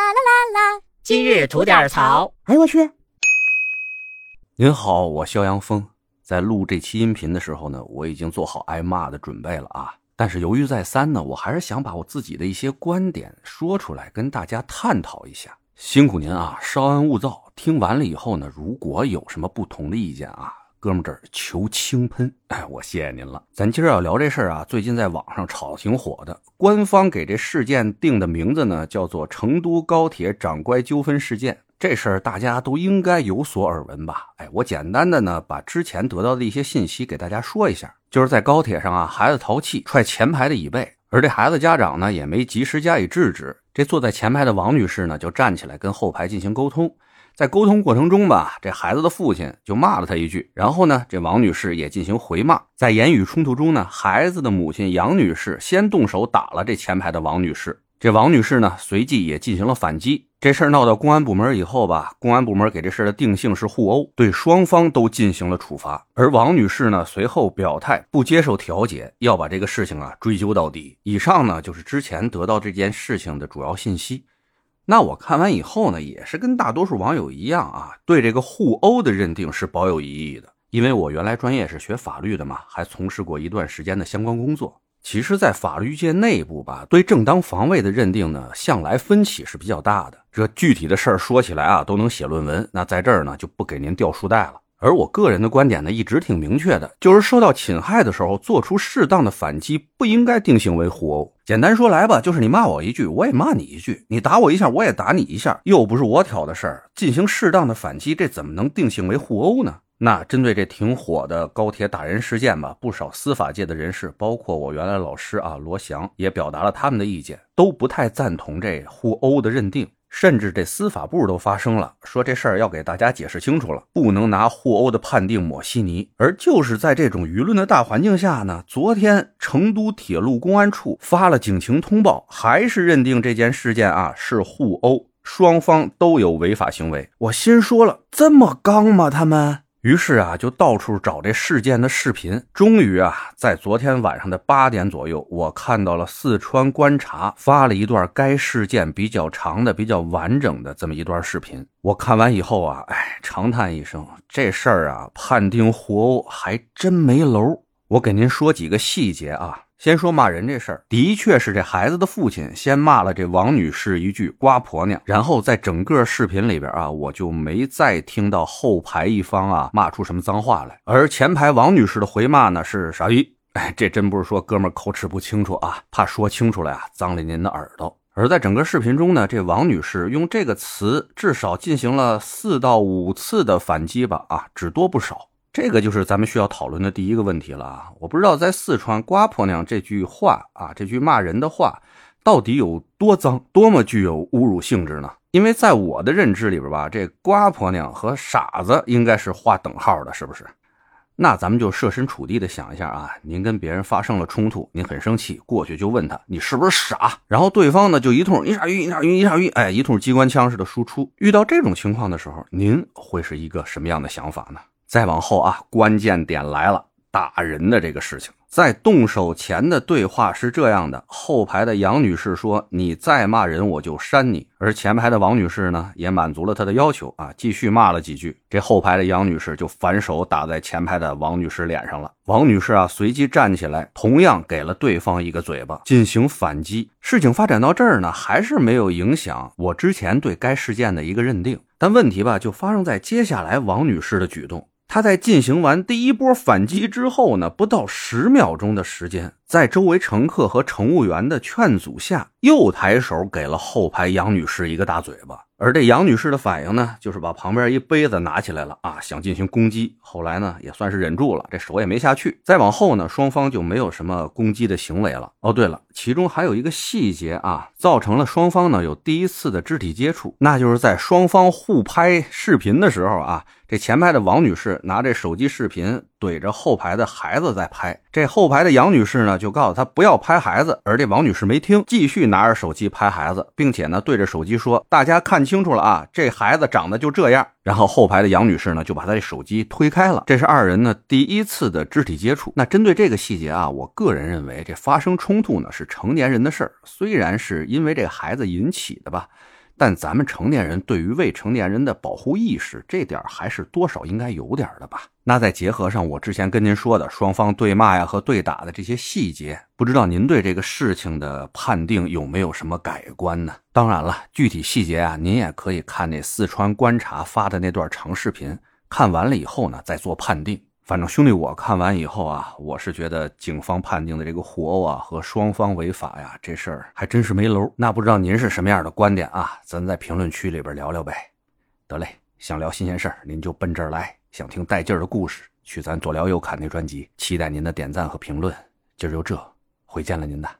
啦啦啦啦，今日吐点槽。哎呦我去！您好，我肖阳峰。在录这期音频的时候呢，我已经做好挨骂的准备了啊。但是犹豫再三呢，我还是想把我自己的一些观点说出来，跟大家探讨一下。辛苦您啊，稍安勿躁。听完了以后呢，如果有什么不同的意见啊。哥们，这儿求轻喷，哎，我谢谢您了。咱今儿要聊这事儿啊，最近在网上炒挺火的。官方给这事件定的名字呢，叫做成都高铁长乖纠纷事件。这事儿大家都应该有所耳闻吧？哎，我简单的呢，把之前得到的一些信息给大家说一下。就是在高铁上啊，孩子淘气踹前排的椅背，而这孩子家长呢，也没及时加以制止。这坐在前排的王女士呢，就站起来跟后排进行沟通。在沟通过程中吧，这孩子的父亲就骂了他一句，然后呢，这王女士也进行回骂。在言语冲突中呢，孩子的母亲杨女士先动手打了这前排的王女士，这王女士呢随即也进行了反击。这事儿闹到公安部门以后吧，公安部门给这事儿的定性是互殴，对双方都进行了处罚。而王女士呢随后表态不接受调解，要把这个事情啊追究到底。以上呢就是之前得到这件事情的主要信息。那我看完以后呢，也是跟大多数网友一样啊，对这个互殴的认定是保有疑义的。因为我原来专业是学法律的嘛，还从事过一段时间的相关工作。其实，在法律界内部吧，对正当防卫的认定呢，向来分歧是比较大的。这具体的事儿说起来啊，都能写论文。那在这儿呢，就不给您掉书袋了。而我个人的观点呢，一直挺明确的，就是受到侵害的时候，做出适当的反击，不应该定性为互殴。简单说来吧，就是你骂我一句，我也骂你一句；你打我一下，我也打你一下，又不是我挑的事儿，进行适当的反击，这怎么能定性为互殴呢？那针对这挺火的高铁打人事件吧，不少司法界的人士，包括我原来老师啊罗翔，也表达了他们的意见，都不太赞同这互殴的认定。甚至这司法部都发声了，说这事儿要给大家解释清楚了，不能拿互殴的判定抹稀泥。而就是在这种舆论的大环境下呢，昨天成都铁路公安处发了警情通报，还是认定这件事件啊是互殴，双方都有违法行为。我心说了，这么刚吗？他们？于是啊，就到处找这事件的视频。终于啊，在昨天晚上的八点左右，我看到了四川观察发了一段该事件比较长的、比较完整的这么一段视频。我看完以后啊，哎，长叹一声，这事儿啊，判定互殴还真没楼。我给您说几个细节啊。先说骂人这事儿，的确是这孩子的父亲先骂了这王女士一句“瓜婆娘”，然后在整个视频里边啊，我就没再听到后排一方啊骂出什么脏话来。而前排王女士的回骂呢是“傻逼”，哎，这真不是说哥们口齿不清楚啊，怕说清楚了呀脏了您的耳朵。而在整个视频中呢，这王女士用这个词至少进行了四到五次的反击吧，啊，只多不少。这个就是咱们需要讨论的第一个问题了啊！我不知道在四川“瓜婆娘”这句话啊，这句骂人的话，到底有多脏，多么具有侮辱性质呢？因为在我的认知里边吧，这“瓜婆娘”和“傻子”应该是划等号的，是不是？那咱们就设身处地的想一下啊，您跟别人发生了冲突，您很生气，过去就问他你是不是傻？然后对方呢就一通你傻逼，你傻逼，你傻逼，哎，一通机关枪似的输出。遇到这种情况的时候，您会是一个什么样的想法呢？再往后啊，关键点来了，打人的这个事情，在动手前的对话是这样的：后排的杨女士说：“你再骂人，我就扇你。”而前排的王女士呢，也满足了她的要求啊，继续骂了几句。这后排的杨女士就反手打在前排的王女士脸上了。王女士啊，随即站起来，同样给了对方一个嘴巴，进行反击。事情发展到这儿呢，还是没有影响我之前对该事件的一个认定。但问题吧，就发生在接下来王女士的举动。他在进行完第一波反击之后呢，不到十秒钟的时间，在周围乘客和乘务员的劝阻下，又抬手给了后排杨女士一个大嘴巴。而这杨女士的反应呢，就是把旁边一杯子拿起来了啊，想进行攻击。后来呢，也算是忍住了，这手也没下去。再往后呢，双方就没有什么攻击的行为了。哦，对了，其中还有一个细节啊，造成了双方呢有第一次的肢体接触，那就是在双方互拍视频的时候啊。这前排的王女士拿这手机视频怼着后排的孩子在拍，这后排的杨女士呢就告诉她不要拍孩子，而这王女士没听，继续拿着手机拍孩子，并且呢对着手机说：“大家看清楚了啊，这孩子长得就这样。”然后后排的杨女士呢就把她的手机推开了。这是二人呢第一次的肢体接触。那针对这个细节啊，我个人认为这发生冲突呢是成年人的事儿，虽然是因为这个孩子引起的吧。但咱们成年人对于未成年人的保护意识，这点还是多少应该有点的吧。那再结合上我之前跟您说的双方对骂呀和对打的这些细节，不知道您对这个事情的判定有没有什么改观呢？当然了，具体细节啊，您也可以看那四川观察发的那段长视频，看完了以后呢，再做判定。反正兄弟，我看完以后啊，我是觉得警方判定的这个互殴啊和双方违法呀，这事儿还真是没楼。那不知道您是什么样的观点啊？咱在评论区里边聊聊呗。得嘞，想聊新鲜事儿，您就奔这儿来；想听带劲儿的故事，去咱左聊右侃那专辑。期待您的点赞和评论。今儿就这，回见了您的。